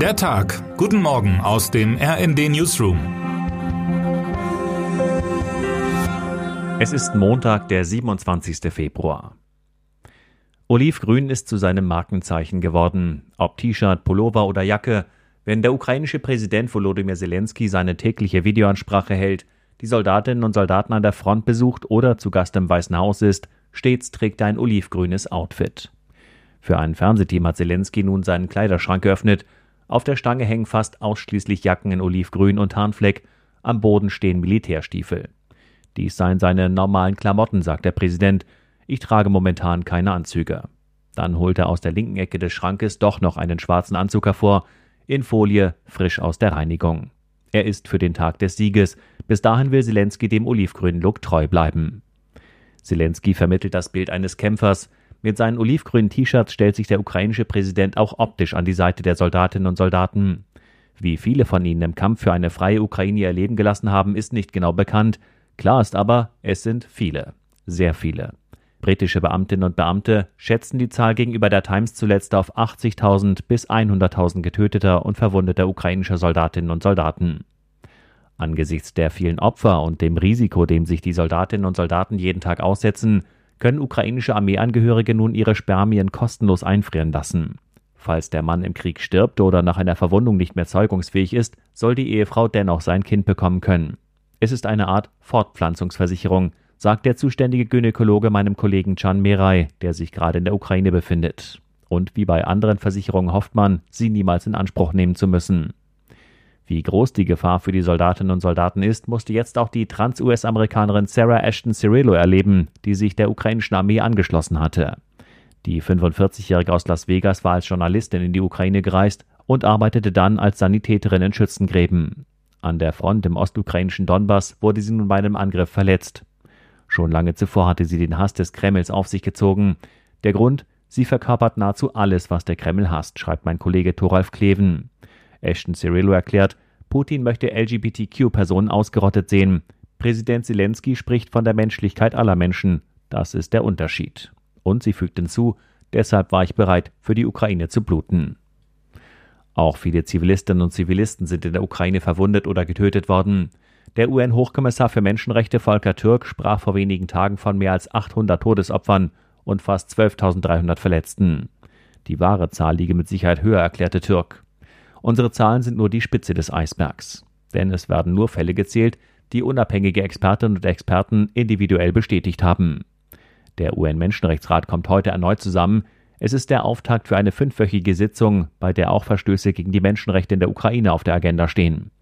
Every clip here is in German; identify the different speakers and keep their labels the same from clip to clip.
Speaker 1: Der Tag. Guten Morgen aus dem RND Newsroom.
Speaker 2: Es ist Montag, der 27. Februar. Olivgrün ist zu seinem Markenzeichen geworden. Ob T-Shirt, Pullover oder Jacke, wenn der ukrainische Präsident Volodymyr Zelensky seine tägliche Videoansprache hält, die Soldatinnen und Soldaten an der Front besucht oder zu Gast im Weißen Haus ist, stets trägt er ein olivgrünes Outfit. Für ein Fernsehteam hat Zelensky nun seinen Kleiderschrank geöffnet. Auf der Stange hängen fast ausschließlich Jacken in Olivgrün und Harnfleck. Am Boden stehen Militärstiefel. Dies seien seine normalen Klamotten, sagt der Präsident. Ich trage momentan keine Anzüge. Dann holt er aus der linken Ecke des Schrankes doch noch einen schwarzen Anzug hervor, in Folie, frisch aus der Reinigung. Er ist für den Tag des Sieges. Bis dahin will Zelensky dem olivgrünen Look treu bleiben. Zelensky vermittelt das Bild eines Kämpfers. Mit seinen olivgrünen T-Shirts stellt sich der ukrainische Präsident auch optisch an die Seite der Soldatinnen und Soldaten. Wie viele von ihnen im Kampf für eine freie Ukraine ihr Leben gelassen haben, ist nicht genau bekannt. Klar ist aber, es sind viele. Sehr viele. Britische Beamtinnen und Beamte schätzen die Zahl gegenüber der Times zuletzt auf 80.000 bis 100.000 getöteter und verwundeter ukrainischer Soldatinnen und Soldaten. Angesichts der vielen Opfer und dem Risiko, dem sich die Soldatinnen und Soldaten jeden Tag aussetzen, können ukrainische Armeeangehörige nun ihre Spermien kostenlos einfrieren lassen. Falls der Mann im Krieg stirbt oder nach einer Verwundung nicht mehr zeugungsfähig ist, soll die Ehefrau dennoch sein Kind bekommen können. Es ist eine Art Fortpflanzungsversicherung, sagt der zuständige Gynäkologe meinem Kollegen Can Meray, der sich gerade in der Ukraine befindet. Und wie bei anderen Versicherungen hofft man, sie niemals in Anspruch nehmen zu müssen. Wie groß die Gefahr für die Soldatinnen und Soldaten ist, musste jetzt auch die Trans-US-Amerikanerin Sarah Ashton Cirillo erleben, die sich der ukrainischen Armee angeschlossen hatte. Die 45-Jährige aus Las Vegas war als Journalistin in die Ukraine gereist und arbeitete dann als Sanitäterin in Schützengräben. An der Front im ostukrainischen Donbass wurde sie nun bei einem Angriff verletzt. Schon lange zuvor hatte sie den Hass des Kremls auf sich gezogen. Der Grund, sie verkörpert nahezu alles, was der Kreml hasst, schreibt mein Kollege Thoralf Kleven. Ashton Cirillo erklärt, Putin möchte LGBTQ-Personen ausgerottet sehen. Präsident Zelensky spricht von der Menschlichkeit aller Menschen. Das ist der Unterschied. Und sie fügt hinzu, deshalb war ich bereit, für die Ukraine zu bluten. Auch viele Zivilistinnen und Zivilisten sind in der Ukraine verwundet oder getötet worden. Der UN-Hochkommissar für Menschenrechte Volker Türk sprach vor wenigen Tagen von mehr als 800 Todesopfern und fast 12.300 Verletzten. Die wahre Zahl liege mit Sicherheit höher, erklärte Türk. Unsere Zahlen sind nur die Spitze des Eisbergs. Denn es werden nur Fälle gezählt, die unabhängige Expertinnen und Experten individuell bestätigt haben. Der UN-Menschenrechtsrat kommt heute erneut zusammen. Es ist der Auftakt für eine fünfwöchige Sitzung, bei der auch Verstöße gegen die Menschenrechte in der Ukraine auf der Agenda stehen.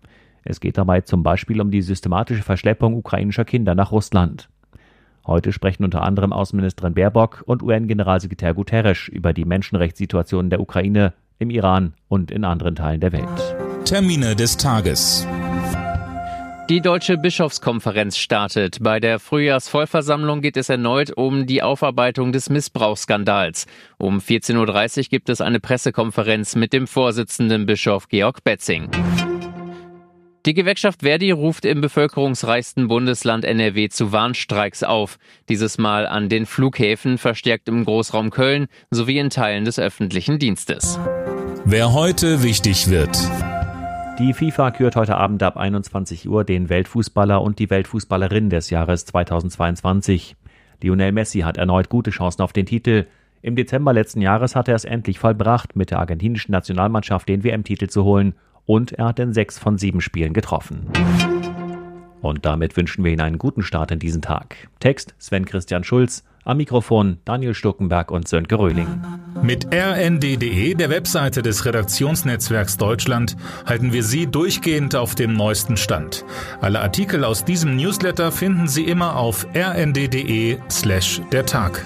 Speaker 2: Es geht dabei zum Beispiel um die systematische Verschleppung ukrainischer Kinder nach Russland. Heute sprechen unter anderem Außenministerin Baerbock und UN-Generalsekretär Guterres über die Menschenrechtssituation der Ukraine im Iran und in anderen Teilen der Welt.
Speaker 1: Termine des Tages.
Speaker 3: Die Deutsche Bischofskonferenz startet. Bei der Frühjahrsvollversammlung geht es erneut um die Aufarbeitung des Missbrauchsskandals. Um 14.30 Uhr gibt es eine Pressekonferenz mit dem Vorsitzenden Bischof Georg Betzing. Die Gewerkschaft Verdi ruft im bevölkerungsreichsten Bundesland NRW zu Warnstreiks auf. Dieses Mal an den Flughäfen, verstärkt im Großraum Köln sowie in Teilen des öffentlichen Dienstes.
Speaker 1: Wer heute wichtig wird.
Speaker 2: Die FIFA kürt heute Abend ab 21 Uhr den Weltfußballer und die Weltfußballerin des Jahres 2022. Lionel Messi hat erneut gute Chancen auf den Titel. Im Dezember letzten Jahres hat er es endlich vollbracht, mit der argentinischen Nationalmannschaft den WM-Titel zu holen und er hat in sechs von sieben Spielen getroffen. Und damit wünschen wir Ihnen einen guten Start in diesen Tag. Text Sven Christian Schulz, am Mikrofon Daniel Stuckenberg und Sönke Röhling.
Speaker 1: Mit rnd.de, der Webseite des Redaktionsnetzwerks Deutschland, halten wir Sie durchgehend auf dem neuesten Stand. Alle Artikel aus diesem Newsletter finden Sie immer auf rnd.de slash der Tag.